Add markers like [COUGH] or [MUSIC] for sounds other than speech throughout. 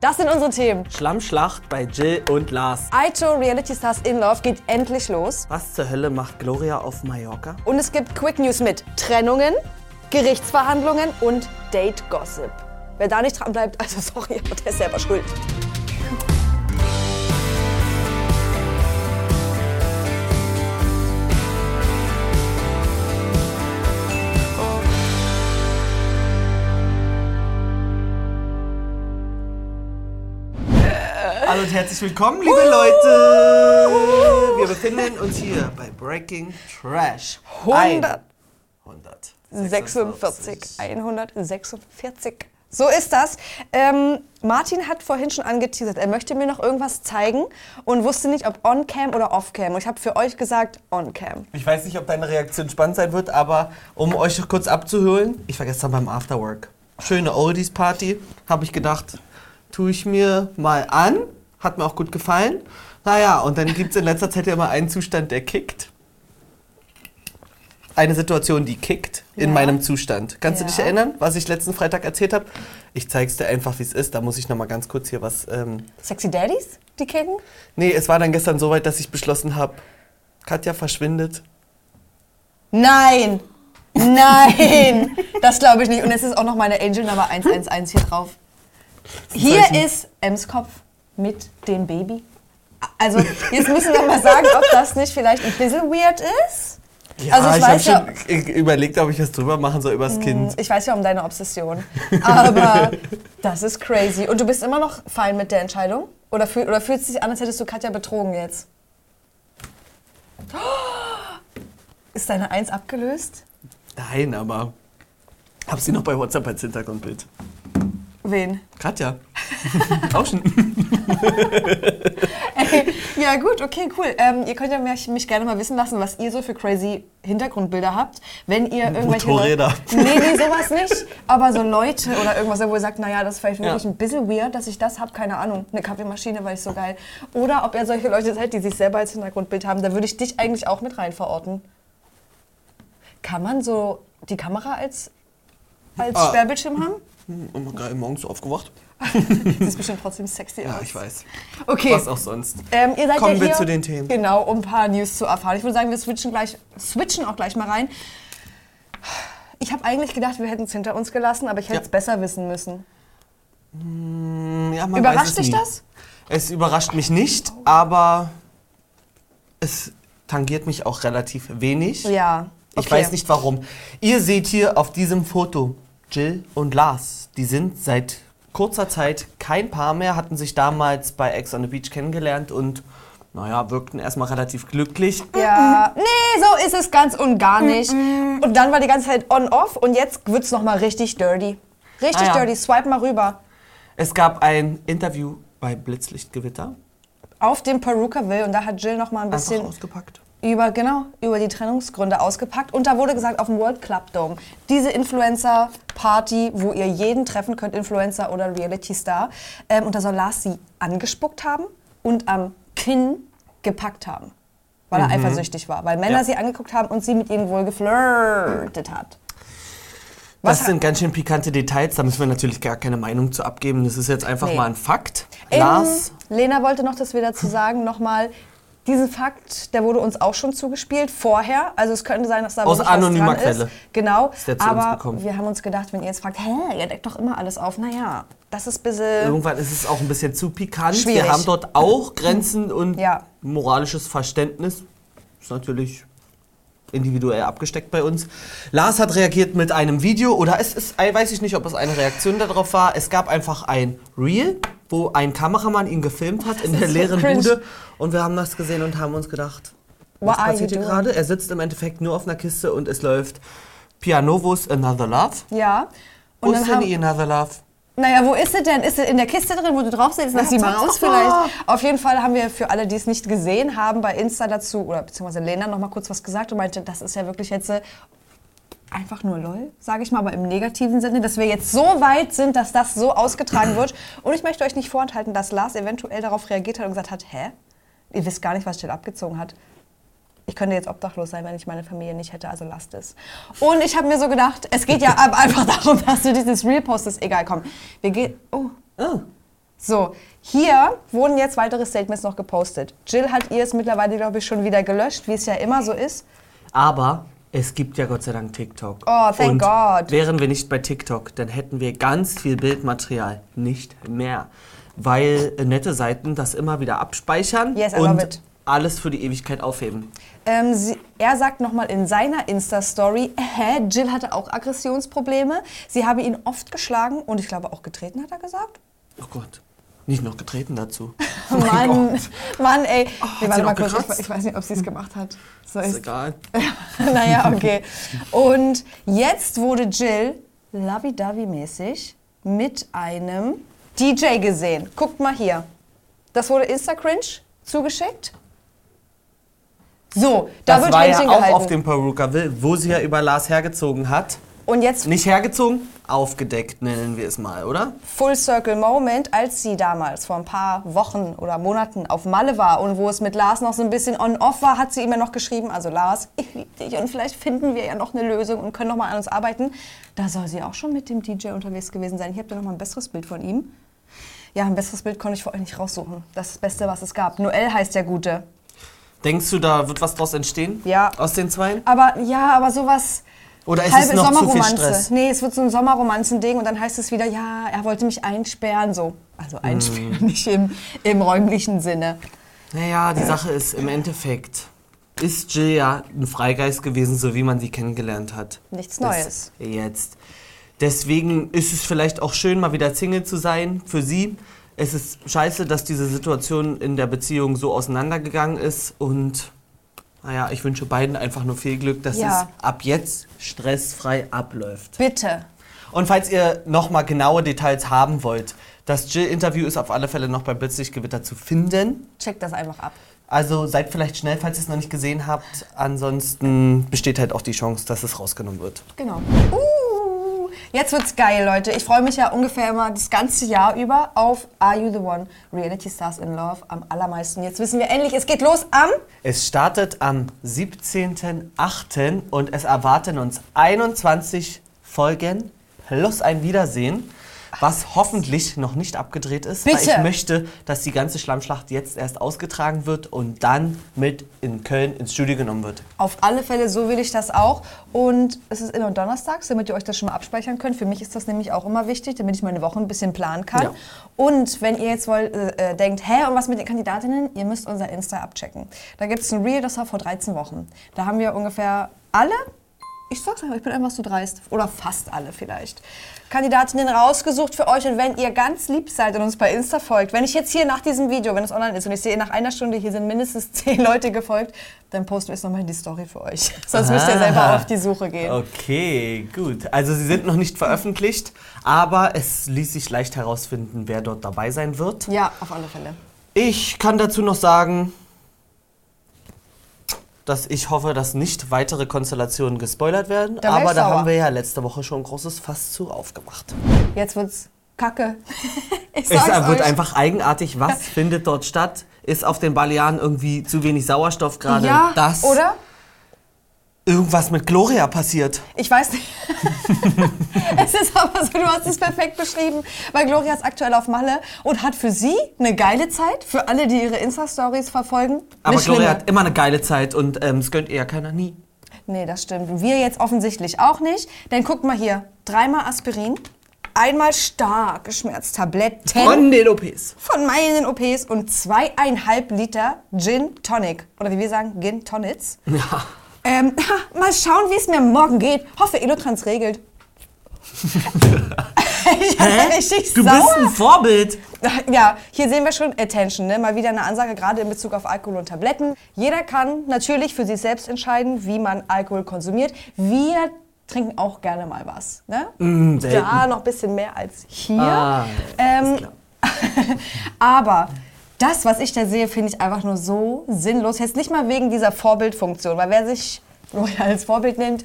Das sind unsere Themen. Schlammschlacht bei Jill und Lars. Aito Reality Stars in Love geht endlich los. Was zur Hölle macht Gloria auf Mallorca? Und es gibt Quick News mit Trennungen, Gerichtsverhandlungen und Date Gossip. Wer da nicht dran bleibt, [LAUGHS] also sorry, aber der ist selber schuld. Hallo und herzlich willkommen, liebe Leute. Wir befinden uns hier bei Breaking Trash. 100. 146. 46, 146. So ist das. Ähm, Martin hat vorhin schon angeteasert, er möchte mir noch irgendwas zeigen und wusste nicht, ob on-cam oder off-cam. Und ich habe für euch gesagt, on-cam. Ich weiß nicht, ob deine Reaktion spannend sein wird, aber um euch kurz abzuholen, ich war gestern beim Afterwork. Schöne Oldies-Party, habe ich gedacht, tue ich mir mal an. Hat mir auch gut gefallen. Naja, und dann gibt es in letzter Zeit ja immer einen Zustand, der kickt. Eine Situation, die kickt in Ja. meinem Zustand. Kannst du Ja. dich erinnern, was ich letzten Freitag erzählt habe? Ich zeig's dir einfach, wie es ist. Da muss ich noch mal ganz kurz hier was. Ähm Sexy Daddies, die kicken? nee, es war dann gestern so weit, dass ich beschlossen habe, Katja verschwindet. Nein! Nein! [LAUGHS] das glaube ich nicht. Und es ist auch noch meine Angel Nummer 111 hier drauf. Hier ist Ems Kopf mit dem Baby. Also, jetzt müssen wir mal sagen, ob das nicht vielleicht ein bisschen weird ist. also, ich, ich weiß ja, habe schon überlegt, ob ich das drüber machen soll übers Kind. ich weiß ja um deine Obsession. [LAUGHS] Aber das ist crazy. Und du bist immer noch fein mit der Entscheidung? Oder, fühl, oder fühlt es sich an, als hättest du Katja betrogen jetzt? [GASPS] Ist deine Eins abgelöst? Nein, aber hab sie noch bei WhatsApp als Hintergrundbild. Wen? Katja. [LAUGHS] Tauschen. [LAUGHS] Ey, ja gut, okay, cool. Ähm, ihr könnt ja mich, mich gerne mal wissen lassen, was ihr so für crazy Hintergrundbilder habt. Wenn ihr irgendwelche Motorräder. Nee, nee, sowas nicht. Aber so Leute oder irgendwas, wo ihr sagt, naja, das ist vielleicht wirklich Ja. ein bisschen weird, dass ich das habe, keine Ahnung. Eine Kaffeemaschine, weil ich so geil. Oder ob ihr solche Leute seid, die sich selber als Hintergrundbild haben, da würde ich dich eigentlich auch mit rein verorten. Kann man so die Kamera als, als Ah. Sperrbildschirm haben? Und geil, morgens so aufgewacht. [LAUGHS] Das ist bestimmt trotzdem sexy Ja, aus. ich weiß. Okay. Was auch sonst. Ähm, ihr seid Kommen ja wir hier, zu den Themen. Genau, um ein paar News zu erfahren. Ich würde sagen, wir switchen, gleich, switchen auch gleich mal rein. Ich habe eigentlich gedacht, wir hätten es hinter uns gelassen, aber ich hätte es Ja. besser wissen müssen. Ja, man weiß Überrascht es dich nie. das? Es überrascht mich nicht, aber es tangiert mich auch relativ wenig. Ja. Ich okay. weiß nicht warum. Ihr seht hier auf diesem Foto Jill und Lars. Die sind seit kurzer Zeit kein Paar mehr, hatten sich damals bei Ex on the Beach kennengelernt und naja, wirkten erstmal relativ glücklich. Ja, nee, so ist es ganz und gar nicht. Und dann war die ganze Zeit on-off und jetzt wird es nochmal richtig dirty. Richtig Ah ja. dirty. Swipe mal rüber. Es gab ein Interview bei Blitzlichtgewitter. Auf dem Perukaville und da hat Jill nochmal ein Einfach bisschen ausgepackt. Über, genau, über die Trennungsgründe ausgepackt. Und da wurde gesagt, auf dem World Club Dome, diese Influencer-Party, wo ihr jeden treffen könnt, Influencer oder Reality-Star. Ähm, und da soll Lars sie angespuckt haben und am Kinn gepackt haben. Weil er eifersüchtig war. Weil Männer Mhm. Ja. sie angeguckt haben und sie mit ihnen wohl geflirtet hat. Was Das sind ganz schön pikante Details, da müssen wir natürlich gar keine Meinung zu abgeben. Das ist jetzt einfach Nee. mal ein Fakt. Ähm, Lars, Lena wollte noch das wieder zu sagen, nochmal. Diesen Fakt, der wurde uns auch schon zugespielt vorher. Also es könnte sein, dass da Aus anonymer Quelle. Ist. Genau. Ist der zu uns aber gekommen. wir haben uns gedacht, wenn ihr jetzt fragt, hä, ihr deckt doch immer alles auf. Naja, das ist ein bisschen... irgendwann ist es auch ein bisschen zu pikant. Schwierig. Wir haben dort auch Grenzen [CLEARS THROAT] und Ja. moralisches Verständnis. Ist natürlich individuell abgesteckt bei uns. Lars hat reagiert mit einem Video oder es ist, weiß ich nicht, ob es eine Reaktion darauf war. Es gab einfach ein Reel, wo ein Kameramann ihn gefilmt hat in der ist so leeren cringe. Bude und wir haben das gesehen und haben uns gedacht, What was are passiert hier gerade? Er sitzt im Endeffekt nur auf einer Kiste und es läuft Pianovos Another Love. Ja. Wo Und ist dann denn Another Love? naja, wo ist sie denn? Ist sie in der Kiste drin, wo du drauf sitzt? Lass sie mal raus vielleicht. Auf jeden Fall haben wir für alle, die es nicht gesehen haben, bei Insta dazu, oder beziehungsweise Lena noch mal kurz was gesagt und meinte, das ist ja wirklich jetzt äh, einfach nur lol, sage ich mal, aber im negativen Sinne, dass wir jetzt so weit sind, dass das so ausgetragen wird. Und ich möchte euch nicht vorenthalten, dass Lars eventuell darauf reagiert hat und gesagt hat, hä? Ihr wisst gar nicht, was Jill abgezogen hat. Ich könnte jetzt obdachlos sein, wenn ich meine Familie nicht hätte, also lasst es. Und ich habe mir so gedacht, es geht ja [LAUGHS] einfach darum, dass du dieses Reel postest. Egal, komm. Wir gehen. Oh, Ah, So, hier wurden jetzt weitere Statements noch gepostet. Jill hat ihr es mittlerweile, glaube ich, schon wieder gelöscht, wie es ja immer so ist. Aber es gibt ja Gott sei Dank TikTok. Oh, thank Und God. Wären wir nicht bei TikTok, dann hätten wir ganz viel Bildmaterial. Nicht mehr. Weil äh, nette Seiten das immer wieder abspeichern Yes, und alles für die Ewigkeit aufheben. Ähm, sie, er sagt nochmal in seiner Insta-Story, hä, Jill hatte auch Aggressionsprobleme. Sie habe ihn oft geschlagen und ich glaube auch getreten, hat er gesagt. Oh Gott. Nicht noch getreten dazu. [LAUGHS] Mann, Mann, ey. nee, Oh sie warte mal kurz, ich, ich weiß nicht, ob sie es gemacht hat. So Ist ist egal. [LAUGHS] naja, okay. [LAUGHS] Und jetzt wurde Jill lovey-dovey-mäßig mit einem DJ gesehen. Guckt mal hier. Das wurde Insta-Cringe zugeschickt. So, da Das wird war ja Händchen auch gehalten. auf dem Perukaville, wo sie ja über Lars hergezogen hat. Und jetzt Nicht hergezogen, aufgedeckt nennen wir es mal, oder? Full Circle Moment, als sie damals vor ein paar Wochen oder Monaten auf Malle war und wo es mit Lars noch so ein bisschen on-off war, hat sie ihm ja noch geschrieben, also Lars, ich liebe dich und vielleicht finden wir ja noch eine Lösung und können noch mal an uns arbeiten. Da soll sie auch schon mit dem DJ unterwegs gewesen sein. Hier habt ihr noch mal ein besseres Bild von ihm. Ja, ein besseres Bild konnte ich für euch nicht raussuchen. Das ist das Beste, was es gab. Noel heißt der Gute. Denkst du, da wird was draus entstehen? Ja. Aus den Zweien? Aber ja, aber sowas. Oder ist halbe es noch zu viel. Stress? Nee, es wird so ein Sommerromanzen-Ding und dann heißt es wieder, ja, er wollte mich einsperren, so. Also einsperren, Mm. [LAUGHS] nicht im, im räumlichen Sinne. Naja, die Sache ist, im Endeffekt ist Jill ja ein Freigeist gewesen, so wie man sie kennengelernt hat. Nichts Neues. Jetzt. Deswegen ist es vielleicht auch schön, mal wieder Single zu sein für sie. Es ist scheiße, dass diese Situation in der Beziehung so auseinandergegangen ist und naja, ich wünsche beiden einfach nur viel Glück, dass Ja. es ab jetzt stressfrei abläuft. Bitte. Und falls ihr nochmal genaue Details haben wollt, das Jill-Interview ist auf alle Fälle noch beim Blitzlichtgewitter zu finden. Checkt das einfach ab. Also seid vielleicht schnell, falls ihr es noch nicht gesehen habt. Ansonsten besteht halt auch die Chance, dass es rausgenommen wird. Genau. Uh, jetzt wird's geil, Leute. Ich freue mich ja ungefähr immer das ganze Jahr über auf Are You the One? Reality Stars in Love am allermeisten. Jetzt wissen wir endlich, es geht los am. Es startet am 17.08. und es erwarten uns 21 Folgen plus ein Wiedersehen, was hoffentlich noch nicht abgedreht ist. Weil Bitte. ich möchte, dass die ganze Schlammschlacht jetzt erst ausgetragen wird und dann mit in Köln ins Studio genommen wird. Auf alle Fälle, so will ich das auch. Und es ist immer donnerstags, damit ihr euch das schon mal abspeichern könnt. Für mich ist das nämlich auch immer wichtig, damit ich meine Woche ein bisschen planen kann. Ja. Und wenn ihr jetzt wollt, äh, äh, denkt, hä, und was mit den Kandidatinnen? Ihr müsst unser Insta abchecken. Da gibt es ein Reel, das war vor 13 Wochen. Da haben wir ungefähr alle, ich sag's einfach, ich bin einfach so dreist, oder fast alle vielleicht, Kandidatinnen rausgesucht für euch. Und wenn ihr ganz lieb seid und uns bei Insta folgt, wenn ich jetzt hier nach diesem Video, wenn es online ist und ich sehe nach einer Stunde, hier sind mindestens [LAUGHS] 10 Leute gefolgt, dann posten wir es nochmal in die Story für euch. [LAUGHS] Sonst müsst ihr Ah. selber auf die Suche gehen. Okay, gut. Also sie sind noch nicht veröffentlicht, aber es ließ sich leicht herausfinden, wer dort dabei sein wird. Ja, auf alle Fälle. Ich kann dazu noch sagen, dass ich hoffe, dass nicht weitere Konstellationen gespoilert werden. Da aber da sauer. haben wir ja letzte Woche schon ein großes Fass zu aufgemacht. Jetzt wird's kacke. [LAUGHS] ich Es wird euch. einfach eigenartig. Was [LAUGHS] findet dort statt? Ist auf den Balearen irgendwie zu wenig Sauerstoff gerade? Ja, das oder? Irgendwas mit Gloria passiert. Ich weiß nicht. [LAUGHS] es ist aber so, du hast es perfekt beschrieben, weil Gloria ist aktuell auf Malle und hat für sie eine geile Zeit, für alle, die ihre Insta-Stories verfolgen. Aber Gloria schlimme. hat immer eine geile Zeit und ähm, es gönnt ihr ja keiner nie. Nee, das stimmt. Wir jetzt offensichtlich auch nicht. Denn guckt mal hier, dreimal Aspirin, einmal starke Schmerztabletten Von den OPs. von meinen OPs und zweieinhalb Liter Gin Tonic. Oder wie wir sagen, Gin Tonics. Ja. Ähm, mal schauen, wie es mir morgen geht. Hoffe, Elotrans regelt. [LAUGHS] ich richtig Du sauer. bist ein Vorbild. Ja, hier sehen wir schon Attention, ne? mal wieder eine Ansage, gerade in Bezug auf Alkohol und Tabletten. Jeder kann natürlich für sich selbst entscheiden, wie man Alkohol konsumiert. Wir trinken auch gerne mal was. Ne? Mm, selten. da noch ein bisschen mehr als hier. Ah, ähm, [LAUGHS] aber das, was ich da sehe, finde ich einfach nur so sinnlos. Jetzt nicht mal wegen dieser Vorbildfunktion, weil wer sich als Vorbild nimmt,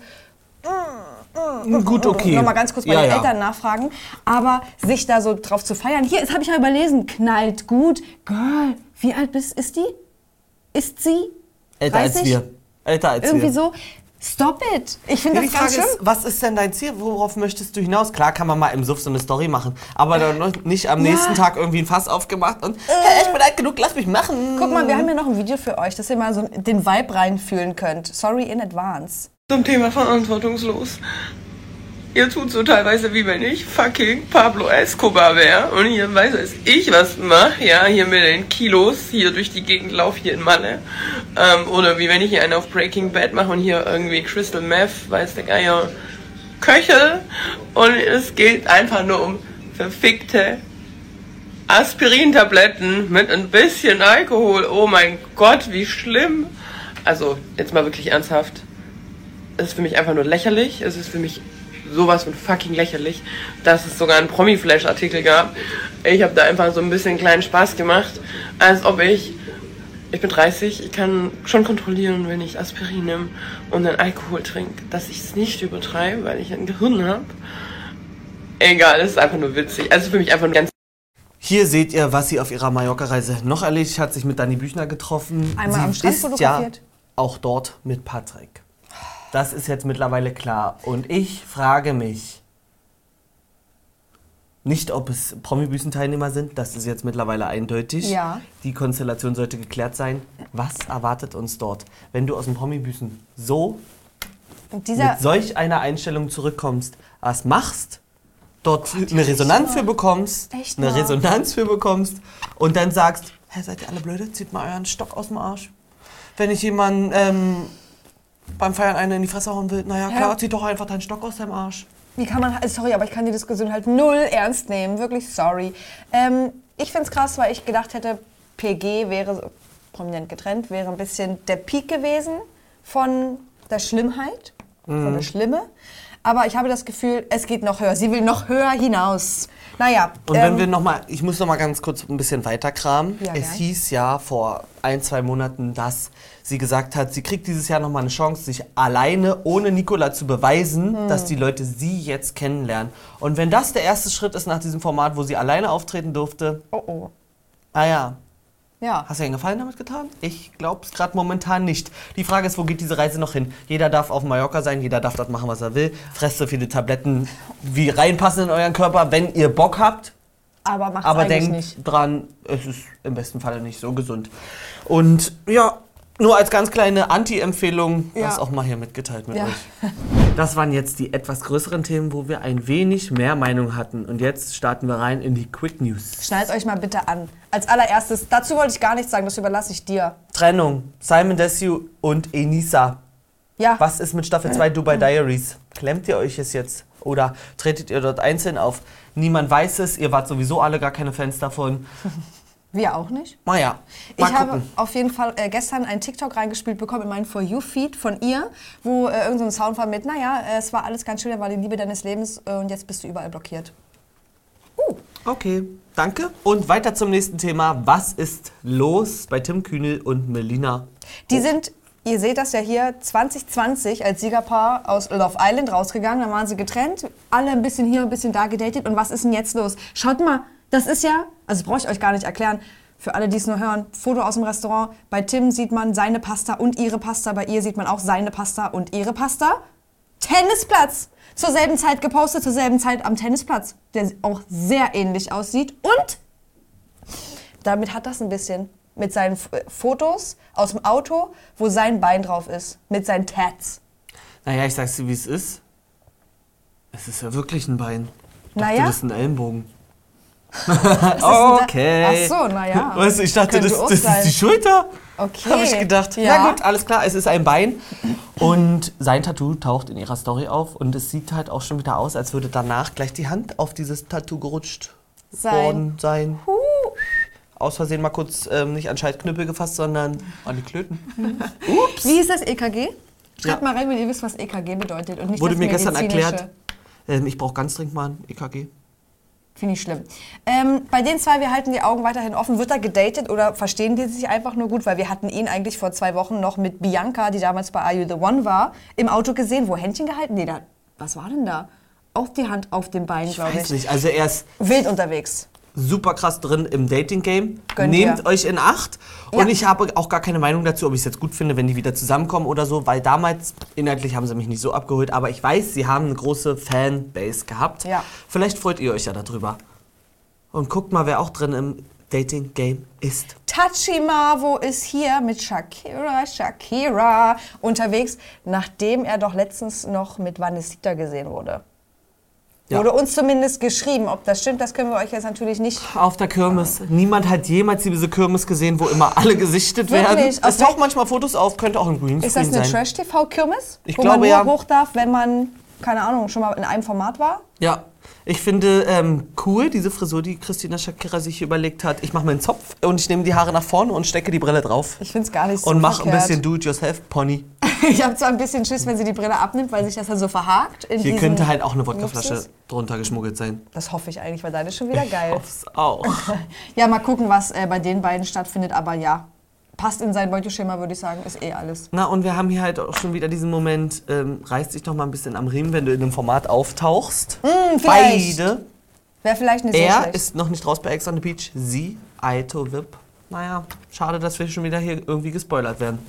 Gut, okay. Nochmal ganz kurz bei Ja, den ja. Eltern nachfragen. Aber sich da so drauf zu feiern. Hier, das habe ich ja überlesen. Knallt gut. Girl, wie alt bist, ist die? Ist sie? Älter als 30? wir. Älter als Irgendwie wir. so. Stop it. Ich finde Ja, die das ganz Frage schlimm. ist, was ist denn dein Ziel? Worauf möchtest du hinaus? Klar kann man mal im Suff so eine Story machen, aber dann nicht am nächsten Tag irgendwie ein Fass aufgemacht und hey, ich bin alt genug, lass mich machen. Guck mal, wir haben ja noch ein Video für euch, dass ihr mal so den Vibe reinfühlen könnt. Sorry in advance. Zum Thema verantwortungslos. Ihr tut so teilweise, wie wenn ich fucking Pablo Escobar wäre und hier weiß es ich was mache, ja, hier mit den Kilos hier durch die Gegend laufe hier in Malle. Ähm, oder wie wenn ich hier einen auf Breaking Bad mache und hier irgendwie Crystal Meth, weiß der Geier, Köchel. Und es geht einfach nur um verfickte Aspirintabletten mit ein bisschen Alkohol. Oh mein Gott, wie schlimm. Also, jetzt mal wirklich ernsthaft. Es ist für mich einfach nur lächerlich. Es ist für mich sowas von fucking lächerlich, dass es sogar einen Promi-Flash-Artikel gab. Ich habe da einfach so ein bisschen kleinen Spaß gemacht, als ob ich, ich bin 30, ich kann schon kontrollieren, wenn ich Aspirin nehme und dann Alkohol trinke, dass ich es nicht übertreibe, weil ich ein Gehirn habe. Egal, es ist einfach nur witzig. Also für mich einfach ein ganz Hier seht ihr, was sie auf ihrer Mallorca-Reise noch erledigt hat, sich mit Dani Büchner getroffen. Einmal sie am Strand ist fotografiert. ja auch dort mit Patrick. Das ist jetzt mittlerweile klar. Und ich frage mich, nicht ob es Promi-Büßen-Teilnehmer sind, das ist jetzt mittlerweile eindeutig. Ja. Die Konstellation sollte geklärt sein. Was erwartet uns dort? Wenn du aus dem Promi-Büßen so Und dieser, mit solch einer Einstellung zurückkommst, was machst, dort eine Resonanz für bekommst, Echt eine? Resonanz für bekommst und dann sagst, hä, seid ihr alle blöde? Zieht mal euren Stock aus dem Arsch. Wenn ich jemanden ähm, beim Feiern eine in die Fresse hauen will, naja, klar, zieh doch einfach deinen Stock aus deinem Arsch. wie kann man, sorry, aber ich kann die Diskussion halt null ernst nehmen. Wirklich sorry. Ähm, ich finde es krass, weil ich gedacht hätte, PG wäre prominent getrennt, wäre ein bisschen der Peak gewesen von der Schlimmheit, von Mhm. der Schlimme. Aber ich habe das Gefühl, es geht noch höher. Sie will noch höher hinaus. Naja. Und wenn ähm, wir noch mal, ich muss noch mal ganz kurz ein bisschen weiter kramen. Ja, es gern. hieß ja vor ein, zwei Monaten, dass sie gesagt hat, sie kriegt dieses Jahr noch mal eine Chance, sich alleine ohne Nikola zu beweisen, Hm. dass die Leute sie jetzt kennenlernen. Und wenn das der erste Schritt ist nach diesem Format, wo sie alleine auftreten durfte, Oh oh. ah ja, Ja. hast du einen Gefallen damit getan? Ich glaube es gerade momentan nicht. Die Frage ist, wo geht diese Reise noch hin? Jeder darf auf Mallorca sein, jeder darf dort machen, was er will. Fresst so viele Tabletten, wie reinpassen in euren Körper, wenn ihr Bock habt. Aber macht Aber eigentlich denkt nicht. dran, es ist im besten Falle nicht so gesund. Und ja, nur als ganz kleine Anti-Empfehlung, Ja. das auch mal hier mitgeteilt mit Ja. euch. [LAUGHS] Das waren jetzt die etwas größeren Themen, wo wir ein wenig mehr Meinung hatten. Und jetzt starten wir rein in die Quick News. Schnallt euch mal bitte an. Als allererstes, dazu wollte ich gar nichts sagen, das überlasse ich dir. Trennung, Simon Desue und Enisa. Ja. Was ist mit Staffel 2 Dubai Diaries? Klemmt ihr euch es jetzt? Oder tretet ihr dort einzeln auf? Niemand weiß es, ihr wart sowieso alle gar keine Fans davon. [LAUGHS] Wir auch nicht. Naja, Ich mal habe gucken. auf jeden Fall äh, gestern einen TikTok reingespielt bekommen in meinen For You-Feed von ihr, wo äh, irgendein so ein Sound war mit, naja, äh, es war alles ganz schön, er war die Liebe deines Lebens äh, und jetzt bist du überall blockiert. Okay, danke. Und weiter zum nächsten Thema. Was ist los bei Tim Kühnel und Melina? Die sind, ihr seht das ja hier, 2020 als Siegerpaar aus Love Island rausgegangen. Dann waren sie getrennt, alle ein bisschen hier, ein bisschen da gedatet. Und was ist denn jetzt los? Schaut mal, das ist ja, also brauche ich euch gar nicht erklären, für alle, die es nur hören, Foto aus dem Restaurant. Bei Tim sieht man seine Pasta und ihre Pasta. Bei ihr sieht man auch seine Pasta und ihre Pasta. Tennisplatz. Zur selben Zeit gepostet, zur selben Zeit am Tennisplatz, der auch sehr ähnlich aussieht. Und damit hat das ein bisschen. Mit seinen Fotos aus dem Auto, wo sein Bein drauf ist. Mit seinen Tats. Naja, ich sag's dir, wie es ist. Es ist ja wirklich ein Bein. Ich dachte, Naja. das ist ein Ellenbogen. Da- okay. Ach so, naja. Weißt du, ich dachte, das, das ist die Schulter. Okay. Habe ich gedacht. Ja. Na gut, alles klar, es ist ein Bein. Und sein Tattoo taucht in ihrer Story auf. Und es sieht halt auch schon wieder aus, als würde danach gleich die Hand auf dieses Tattoo gerutscht Sein. worden sein. Aus Versehen mal kurz ähm, nicht an Schaltknüppel gefasst, sondern an die Klöten. [LAUGHS] Wie ist das EKG? Schreibt Ja. mal rein, wenn ihr wisst, was EKG bedeutet. Und nicht Wurde mir gestern erklärt. Ähm, ich brauche ganz dringend mal ein EKG. Finde ich schlimm. Ähm, bei den zwei, wir halten die Augen weiterhin offen. Wird er gedatet oder verstehen die sich einfach nur gut? Weil wir hatten ihn eigentlich vor zwei Wochen noch mit Bianca, die damals bei Are You The One war, im Auto gesehen. Wo Händchen gehalten? Nee, da, was war denn da? Auch die Hand auf dem Bein, glaube Weiß ich. nicht. Also er ist Wild unterwegs. Super krass drin im Dating-Game. Nehmt ihr. euch in Acht. Ja. Und ich habe auch gar keine Meinung dazu, ob ich es jetzt gut finde, wenn die wieder zusammenkommen oder so, weil damals inhaltlich haben sie mich nicht so abgeholt, aber ich weiß, sie haben eine große Fanbase gehabt. Ja. Vielleicht freut ihr euch ja darüber. Und guckt mal, wer auch drin im Dating-Game ist. Tachimavo ist hier mit Shakira, Shakira unterwegs, nachdem er doch letztens noch mit Vanesita gesehen wurde. Ja. Wurde uns zumindest geschrieben. Ob das stimmt, das können wir euch jetzt natürlich nicht. Auf der Kirmes. Niemand hat jemals diese Kirmes gesehen, wo immer alle gesichtet Wirklich? werden. Auf Es tauchen wel- manchmal Fotos auf, könnte auch ein Greenscreen Ist das eine sein. Trash-TV-Kirmes? Ich wo glaube, man nur ja. hoch darf, wenn man, keine Ahnung, schon mal in einem Format war? Ja, ich finde ähm, cool diese Frisur, die Christina Shakira sich überlegt hat. Ich mache mir einen Zopf und ich nehme die Haare nach vorne und stecke die Brille drauf. Ich finde es gar nicht so Und mache ein bisschen Do-it-yourself-Pony. [LAUGHS] Ich habe zwar ein bisschen Schiss, wenn sie die Brille abnimmt, weil sich das dann so verhakt. In Hier könnte halt auch eine Wodkaflasche Nupsis. drunter geschmuggelt sein. Das hoffe ich eigentlich, weil deine ist schon wieder geil. Hoff's auch. [LAUGHS] Ja, mal gucken, was äh, bei den beiden stattfindet. Aber ja, passt in sein Beuteschema, würde ich sagen, ist eh alles. Na, und wir haben hier halt auch schon wieder diesen Moment, ähm, reiß dich doch mal ein bisschen am Riemen, wenn du in einem Format auftauchst. Hm, vielleicht. Beide. Wäre vielleicht nicht so Er schlecht. ist noch nicht raus bei Ex on the Beach. Sie, Aito Vip. Naja, schade, dass wir schon wieder hier irgendwie gespoilert werden.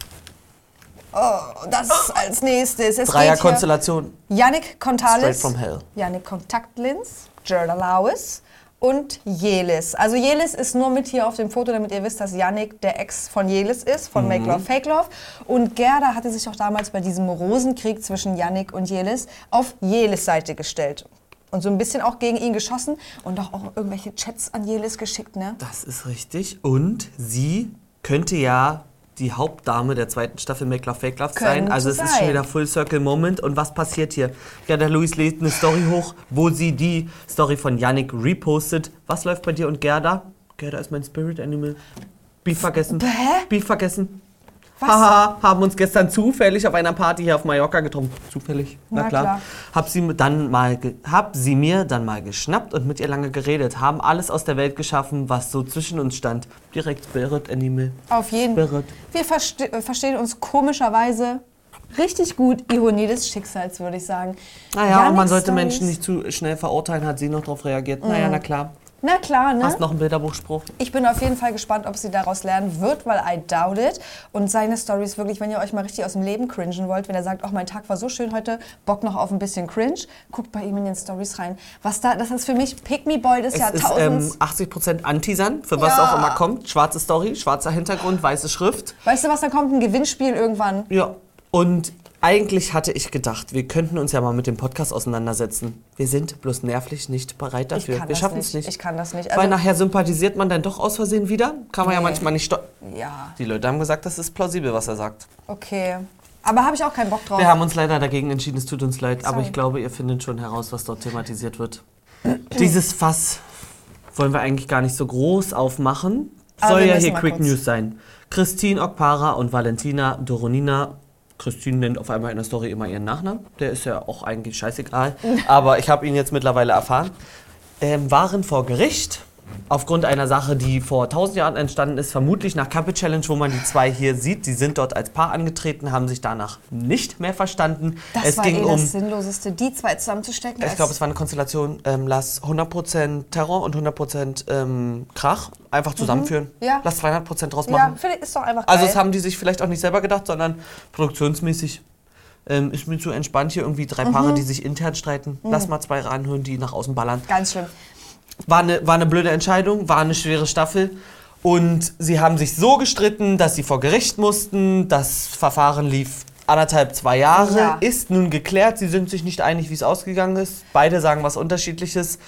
oh, das als nächstes. Es Dreierkonstellation. Yannick Straight Contales, from hell. Yannick Kontaktlins, Gerda Lawes und Jelis. Also Jelis ist nur mit hier auf dem Foto, damit ihr wisst, dass Yannick der Ex von Jelis ist, von Make Love, Fake Love. Und Gerda hatte sich auch damals bei diesem Rosenkrieg zwischen Yannick und Jelis auf Jelis Seite gestellt. Und so ein bisschen auch gegen ihn geschossen und auch, auch irgendwelche Chats an Jelis geschickt, ne? Das ist richtig. Und sie könnte ja die Hauptdame der zweiten Staffel Make Love Fake Love sein. Also es ist sein. schon wieder Full Circle Moment. Und was passiert hier? Ja, der Luis lädt eine Story hoch, wo sie die Story von Yannick repostet. Was läuft bei dir und Gerda? Gerda ist mein Spirit Animal. Beef vergessen. Hä? Beef vergessen. Was? Haha, haben uns gestern zufällig auf einer Party hier auf Mallorca getroffen. Zufällig, na, Na klar. klar. Hab sie, mir dann mal hab sie mir dann mal geschnappt und mit ihr lange geredet. Haben alles aus der Welt geschaffen, was so zwischen uns stand. Direkt Spirit Animal. Auf jeden Fall. Wir verste äh, verstehen uns komischerweise richtig gut. Ironie des Schicksals, würde ich sagen. Naja, und man sollte. Menschen nicht zu schnell verurteilen, hat sie noch darauf reagiert. Naja, na klar. Na klar, ne? Hast noch einen Bilderbuchspruch? Ich bin auf jeden Fall gespannt, ob sie daraus lernen wird, weil I doubt it. Und seine Stories wirklich, wenn ihr euch mal richtig aus dem Leben cringen wollt, wenn er sagt, oh, mein Tag war so schön heute, Bock noch auf ein bisschen Cringe, guckt bei ihm in den Stories rein. Was da, das ist für mich Pick Me Boy des Es ist ähm, Jahrtausends. 80% Antisan, für was Ja. auch immer kommt. Schwarze Story, schwarzer Hintergrund, weiße Schrift. weißt du was, da kommt ein Gewinnspiel irgendwann. Ja. Und eigentlich hatte ich gedacht, wir könnten uns ja mal mit dem Podcast auseinandersetzen. Wir sind bloß nervlich nicht bereit dafür. wir schaffen es nicht. Ich kann das nicht. Weil Also- nachher sympathisiert man dann doch aus Versehen wieder. Kann man ja Nee. manchmal nicht steuern. Ja, Die Leute haben gesagt, das ist plausibel, was er sagt. okay. Aber habe ich auch keinen Bock drauf. Wir haben uns leider dagegen entschieden, es tut uns leid. Aber Sorry. ich glaube, ihr findet schon heraus, was dort thematisiert wird. Dieses Fass wollen wir eigentlich gar nicht so groß aufmachen. Aber Soll ja hier Quick kurz. News sein. Christine Okpara und Valentina Doronina. Christine nennt auf einmal in der Story immer ihren Nachnamen. Der ist ja auch eigentlich scheißegal. [LAUGHS] Aber ich habe ihn jetzt mittlerweile erfahren. Ähm, waren vor Gericht aufgrund einer Sache, die vor 1000 Jahren entstanden ist, vermutlich nach Couple Challenge, wo man die zwei hier sieht. Die sind dort als Paar angetreten, haben sich danach nicht mehr verstanden. das es war ging eh um das Sinnloseste, die zwei zusammenzustecken. ich glaube, es war eine Konstellation, ähm, lass 100% Terror und 100% ähm, Krach einfach zusammenführen. Mhm. Ja. Lass 200% draus Ja, machen. ich, ist doch einfach also geil. das haben die sich vielleicht auch nicht selber gedacht, sondern produktionsmäßig. Ähm, ist mir zu entspannt hier irgendwie drei Paare, Mhm. die sich intern streiten. Lass mal zwei ranhören, die nach außen ballern. Ganz schlimm. War eine, war eine blöde Entscheidung, war eine schwere Staffel. Und sie haben sich so gestritten, dass sie vor Gericht mussten. Das Verfahren lief anderthalb, zwei Jahre. Ja. Ist nun geklärt. Sie sind sich nicht einig, wie es ausgegangen ist. Beide sagen was Unterschiedliches.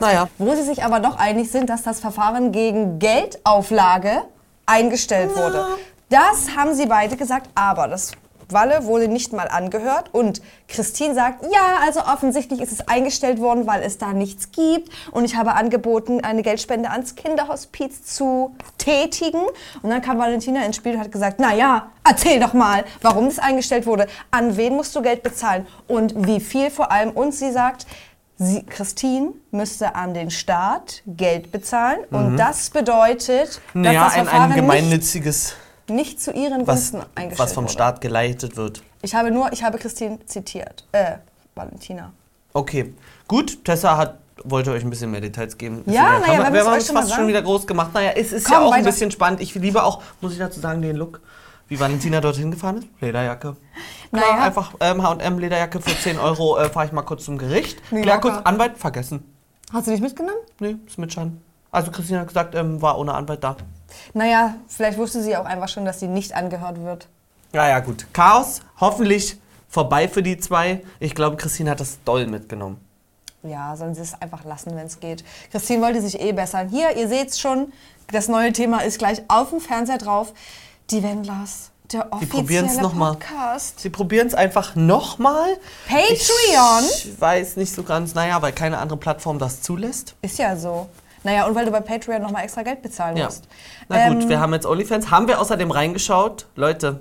Naja, Wo sie sich aber doch einig sind, dass das Verfahren gegen Geldauflage eingestellt wurde. Das haben sie beide gesagt, aber das Walle wurde nicht mal angehört. Und Christine sagt, ja, also offensichtlich ist es eingestellt worden, weil es da nichts gibt. Und ich habe angeboten, eine Geldspende ans Kinderhospiz zu tätigen. Und dann kam Valentina ins Spiel und hat gesagt, na ja, erzähl doch mal, warum das eingestellt wurde, an wen musst du Geld bezahlen? Und wie viel vor allem? Und sie sagt, Sie, Christine müsste an den Staat Geld bezahlen. Und das bedeutet, dass naja das ein, Verfahren ein nicht, gemeinnütziges, nicht zu ihren was, Gunsten eingestellt was vom wurde. Staat geleitet wird. Ich habe nur, ich habe Christine zitiert, äh, Valentina. Okay, gut. Tessa hat wollte euch ein bisschen mehr Details geben. Ja, naja, wir, wir haben uns schon fast schon wieder groß gemacht. Naja, es ist Komm, ja auch ein bisschen spannend. Ich liebe auch, muss ich dazu sagen, den Look, wie Valentina dorthin gefahren ist. Lederjacke. Klar, Naja. einfach ähm, H&M Lederjacke für 10 Euro äh, fahre ich mal kurz zum Gericht. Nee, Klär kurz, Anwalt vergessen. Hast du dich mitgenommen? Nee, ist mit Schein. Also Christina hat gesagt, ähm, war ohne Anwalt da. Naja, vielleicht wusste sie auch einfach schon, dass sie nicht angehört wird. Ja, ja, gut. Chaos, hoffentlich vorbei für die zwei. Ich glaube, Christine hat das doll mitgenommen. Ja, sollen sie es einfach lassen, wenn es geht. Christine wollte sich eh bessern. Hier, ihr seht es schon, das neue Thema ist gleich auf dem Fernseher drauf. Die Wendlers, der offizielle noch mal. Podcast. Sie probieren es einfach nochmal. Patreon? Ich weiß nicht so ganz, naja, weil keine andere Plattform das zulässt. Ist ja so. Naja, und weil du bei Patreon nochmal extra Geld bezahlen Ja. musst. Na gut, Ähm, wir haben jetzt OnlyFans. Haben wir außerdem reingeschaut? Leute,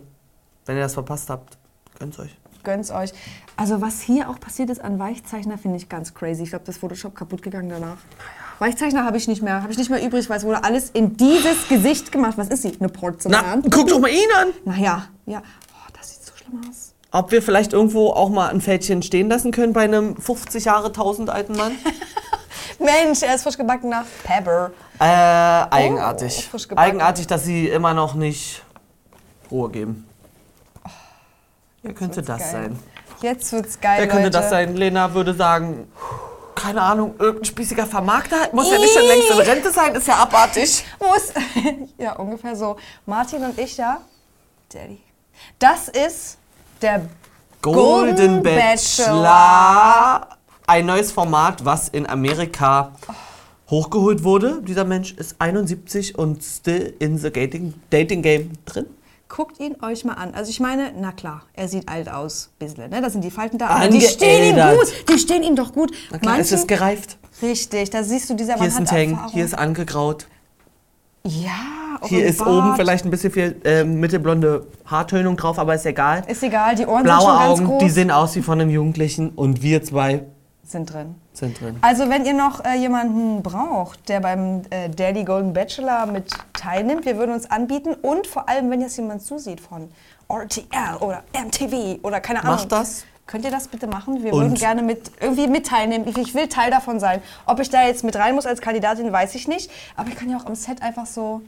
wenn ihr das verpasst habt, gönnt's euch. Gönn's euch. Also was hier auch passiert ist an Weichzeichner, finde ich ganz crazy. Ich glaube, das Photoshop kaputt gegangen danach. Weichzeichner habe ich nicht mehr, habe ich nicht mehr übrig, weil es wurde alles in dieses Gesicht gemacht. Was ist sie? Eine Porzellan? guck doch mal ihn an! Naja, ja. Oh, das sieht so schlimm aus. Ob wir vielleicht irgendwo auch mal ein Fältchen stehen lassen können bei einem 50 Jahre 1000 alten Mann? [LAUGHS] [LAUGHS] Mensch, er ist frisch gebackener Pepper. Äh, eigenartig. Oh, frisch gebacken. eigenartig, dass sie immer noch nicht Ruhe geben. Wer könnte das geil. sein? Jetzt wird's geil, Wer könnte Leute. das sein? Lena würde sagen, keine Ahnung, irgendein spießiger Vermarkter. Muss ja nicht schon längst in Rente sein, ist ja abartig. Muss. [LAUGHS] ja, ungefähr so. Martin und ich ja. Daddy. Das ist der Golden, Golden Bachelor. Ein neues Format, was in Amerika hochgeholt wurde. Dieser Mensch ist 71 und still in the dating, dating game drin. Guckt ihn euch mal an. Also ich meine, na klar, er sieht alt aus, bisschen, ne? Da sind die Falten da. Aber die stehen ihm gut. Die stehen ihm doch gut. Na klar, es Manchen- ist gereift. Richtig, da siehst du, dieser Hier Mann ist ein hat Tang, Erfahrung. hier ist angegraut. Ja, Hier ist Bart. oben vielleicht ein bisschen viel äh, mittelblonde Haartönung drauf, aber ist egal. Ist egal, die Ohren sind Blaue schon ganz Augen, groß. die sehen aus wie von einem Jugendlichen und wir zwei sind drin. sind drin. Also wenn ihr noch äh, jemanden braucht, der beim äh, Daddy Golden Bachelor mit teilnimmt, wir würden uns anbieten und vor allem, wenn jetzt jemand zusieht von RTL oder MTV oder keine Ahnung. Macht das. Könnt ihr das bitte machen? Wir Und? würden gerne mit, irgendwie mit teilnehmen. Ich, ich will Teil davon sein. Ob ich da jetzt mit rein muss als Kandidatin, weiß ich nicht. Aber ich kann ja auch am Set einfach so...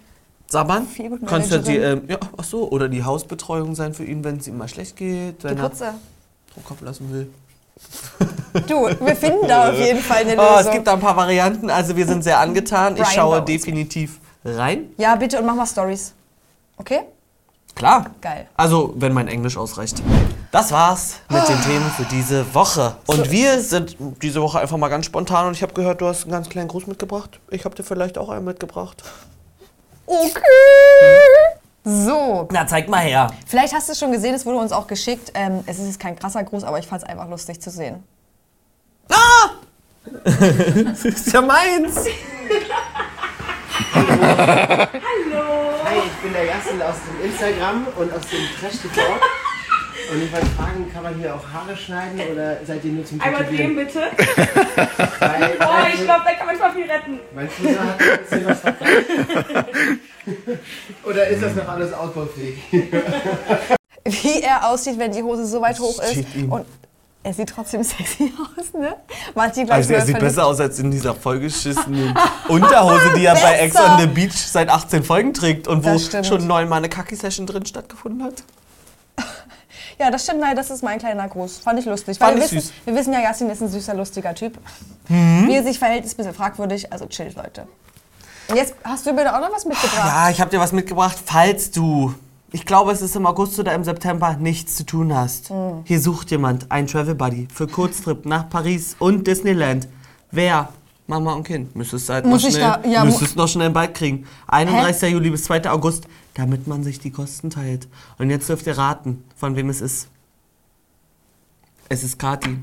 Gut Kannst du die, ähm, ja, ach so, oder die Hausbetreuung sein für ihn, wenn es ihm mal schlecht geht, wenn Die er Putze. Druck ablassen will. Du, wir finden da auf jeden Fall eine [LAUGHS] Oh, Lösung. es gibt da ein paar Varianten, also wir sind sehr angetan. Ich Brian schaue definitiv rein. ja, bitte und mach mal Stories. Okay? Klar. Geil. Also, wenn mein Englisch ausreicht. Das war's mit den [GASPS] Themen für diese Woche. Und wir sind diese Woche einfach mal ganz spontan und ich habe gehört, du hast einen ganz kleinen Gruß mitgebracht. Ich habe dir vielleicht auch einen mitgebracht. Okay. So, Na, zeig mal her. Vielleicht hast du es schon gesehen, es wurde uns auch geschickt. Ähm, es ist jetzt kein krasser Gruß, aber ich fand es einfach lustig zu sehen. Das [LAUGHS] ist ja meins. Hi, ich bin der Jassel aus dem Instagram und aus dem Trash TV. Und ich wollte fragen, kann man hier auch Haare schneiden oder seid ihr nur zum Einmal drehen bitte. Weil, Oh, ich glaube, da kann man schon viel retten. Mein Friseur hat ein bisschen was verpasst. Oder ist das noch alles ausbaufähig? Wie er aussieht, wenn die Hose so weit hoch ist. steht ihm. Und er sieht trotzdem [LAUGHS] sexy aus, ne? Martin gleich Also er sieht besser aus als in dieser vollgeschissenen Unterhose, die er bei Ex on the Beach seit 18 Folgen trägt und wo schon neunmal eine Kaki-Session drin stattgefunden hat. Ja, das stimmt, nein, das ist mein kleiner Gruß. Fand ich lustig. Fand wir, ich wissen, süß. wir wissen ja, Yassin ist ein süßer, lustiger Typ. Wie er sich verhält, ist ein bisschen fragwürdig, also chillt, Leute. Und jetzt hast du mir auch noch was mitgebracht. Ja, ich habe dir was mitgebracht, falls du, ich glaube, es ist im August oder im September, nichts zu tun hast. Hm. Hier sucht jemand einen Travel Buddy für Kurztrip nach Paris und Disneyland. Wer? Mama und Kind. Müsstest halt Muss noch schnell, da- ja, müsstest noch schnell bald kriegen. 31. Juli bis 2. August, damit man sich die Kosten teilt. Und jetzt dürft ihr raten, von wem es ist. Es ist Kati.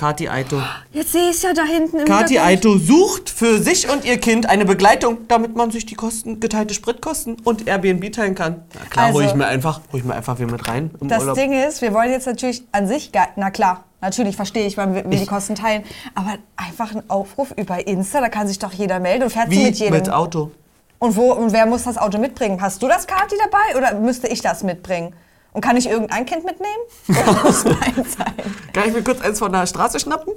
Kati Aito. Jetzt sehe ich es ja da hinten im Kati. Aito sucht für sich und ihr Kind eine Begleitung, damit man sich die Kosten, geteilte Spritkosten und Airbnb teilen kann. Na klar, Also- hol ich mir einfach, hol ich mir einfach wen mit rein im Das Urlaub. Ding ist, wir wollen jetzt natürlich an sich, gar- na klar, natürlich verstehe ich, man will will die Ich- Kosten teilen, aber einfach ein Aufruf über Insta, da kann sich doch jeder melden und fährt Wie mit jedem. mit Auto. Und, wo, und wer muss das Auto mitbringen? Hast du das Kati dabei oder müsste ich das mitbringen? Und kann ich irgendein Kind mitnehmen? [LAUGHS] Oder muss meins sein? Kann ich mir kurz eins von der Straße schnappen?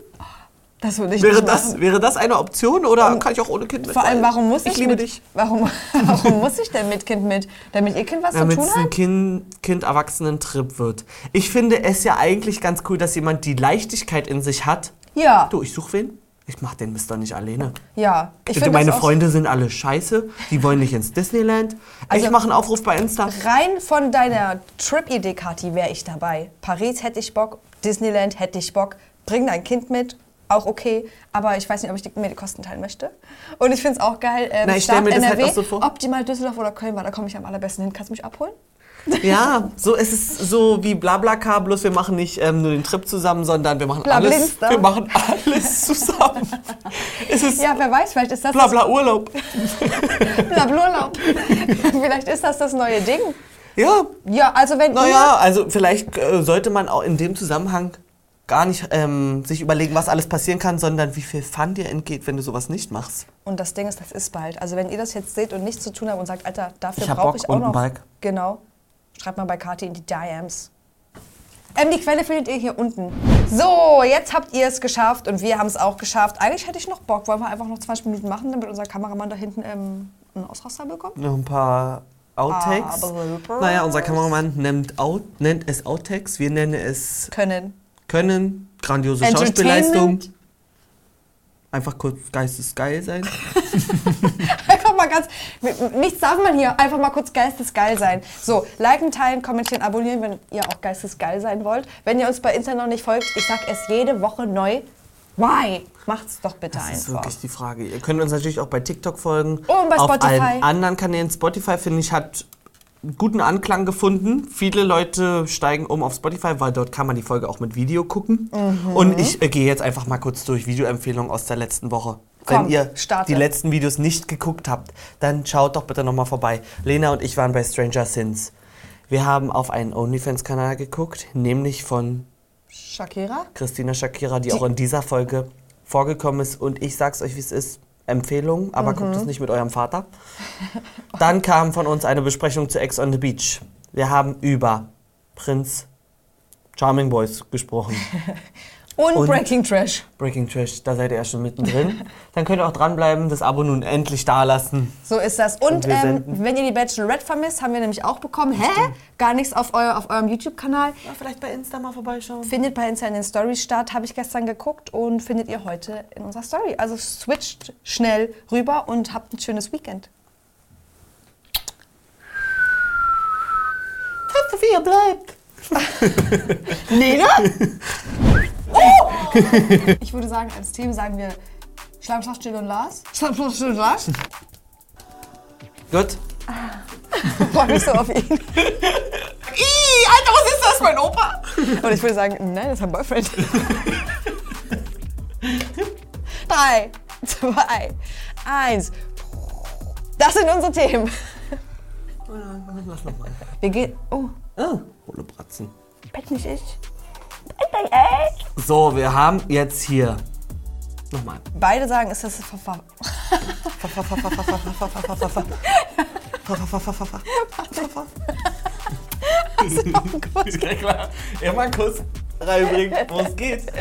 Das würde ich Wäre nicht das, machen. wäre das eine Option oder kann ich auch ohne Kind mit? Vor allem, warum muss ich, Ich liebe mit, dich. Warum, [LAUGHS] warum muss ich denn mit Kind mit? Damit ihr Kind was Damit zu es tun ein hat? kind, Kind-Erwachsenen-Trip wird. Ich finde es ja eigentlich ganz cool, dass jemand die Leichtigkeit in sich hat. Ja. Du, ich such wen? Ich mach den Mist doch nicht alleine. Ja. Ich Du, find meine Freunde sind alle scheiße. Die wollen nicht ins Disneyland. Also- ich mache einen Aufruf bei Insta. Rein von deiner Trip-Idee, Kathi, wäre ich dabei. Paris hätte ich Bock, Disneyland hätte ich Bock. Bring dein Kind mit, auch okay. Aber ich weiß nicht, ob ich die, mir die Kosten teilen möchte. Und ich finde es auch geil. Ähm, Na, ich Start mir das halt NRW, auch so vor. Optimal Düsseldorf oder Köln war, da komme ich am allerbesten hin. Kannst du mich abholen? Ja, so es ist so wie Blablacar, bloß wir machen nicht ähm, nur den Trip zusammen, sondern wir machen alles. Wir machen alles zusammen. es ist Ja, wer weiß, vielleicht ist das Blabla Urlaub. das Blablurlaub. vielleicht ist das das neue Ding. Ja, Ja, also wenn naja, also vielleicht äh, sollte man auch in dem Zusammenhang gar nicht ähm, sich überlegen, was alles passieren kann, sondern wie viel Fun dir entgeht, wenn du sowas nicht machst. Und das Ding ist, das ist bald. Also wenn ihr das jetzt seht und nichts zu tun habt und sagt, Alter, dafür brauche ich auch und ein noch... Bike. Genau. Schreibt mal bei Kathi in die DMs. Ähm, die Quelle findet ihr hier unten. So, jetzt habt ihr es geschafft und wir haben es auch geschafft. Eigentlich hätte ich noch Bock. Wollen wir einfach noch 20 Minuten machen, damit unser Kameramann da hinten ähm, einen Ausraster bekommt? Noch ein paar Outtakes. Super. naja, unser Kameramann nennt, out, nennt es Outtakes, wir nennen es Können. Können, grandiose. Schauspielleistung. Einfach kurz geistesgeil sein. [LAUGHS] Mal ganz. Nichts darf man hier. Einfach mal kurz geistesgeil sein. So, liken, teilen, kommentieren, abonnieren, wenn ihr auch geistesgeil sein wollt. Wenn ihr uns bei Insta noch nicht folgt, ich sag es jede Woche neu. Why? Macht's doch bitte Das ist einfach. wirklich die Frage. Ihr könnt uns natürlich auch bei TikTok folgen. Und bei Auf Spotify. allen anderen Kanälen. Spotify, finde ich, hat guten Anklang gefunden. Viele Leute steigen um auf Spotify, weil dort kann man die Folge auch mit Video gucken. Mhm. Und ich äh, gehe jetzt einfach mal kurz durch Videoempfehlungen aus der letzten Woche. Komm, Wenn ihr starte. die letzten Videos nicht geguckt habt, dann schaut doch bitte nochmal vorbei. Lena und ich waren bei Stranger Sins. Wir haben auf einen OnlyFans-Kanal geguckt, nämlich von Shakira? Christina Shakira, die, auch in dieser Folge vorgekommen ist. Und ich sag's euch, wie es ist. Empfehlung, aber guckt es nicht mit eurem Vater. Dann kam von uns eine Besprechung zu Ex on the Beach. Wir haben über Prinz Charming Boys gesprochen. [LAUGHS] Und, Und- Breaking Trash. Breaking Trash, da seid ihr ja schon mittendrin. [LAUGHS] Dann könnt ihr auch dranbleiben, das Abo nun endlich dalassen. So ist das. Und, Und ähm, wenn ihr die Bachelorette vermisst, haben wir nämlich auch bekommen. Hä? Gar nichts auf, euer, auf eurem YouTube-Kanal. Ja, vielleicht bei Insta mal vorbeischauen. Findet bei Insta in den Stories statt, habe ich gestern geguckt und findet ihr heute in unserer Story. Also switcht schnell rüber und habt ein schönes Weekend. Sophia bleibt. [LAUGHS] Lena? [LAUGHS] Oh! Ich würde sagen, als Team sagen wir Schlammschlafstill und Lars. Schlammschlafstill und Lars. Gut. Freue mich so auf ihn. Ih, Alter, was ist das, mein Opa? Und ich würde sagen, nein, das ist mein Boyfriend. [LAUGHS] Drei, zwei, eins. Das sind unsere Themen. Lass noch mal. Wir gehen. Oh, Ah, hohle Bratzen. Bett nicht ich. So, wir haben jetzt hier. Nochmal. Beide sagen, es ist Ja klar. Immer einen Kuss reinbringen, wo es geht.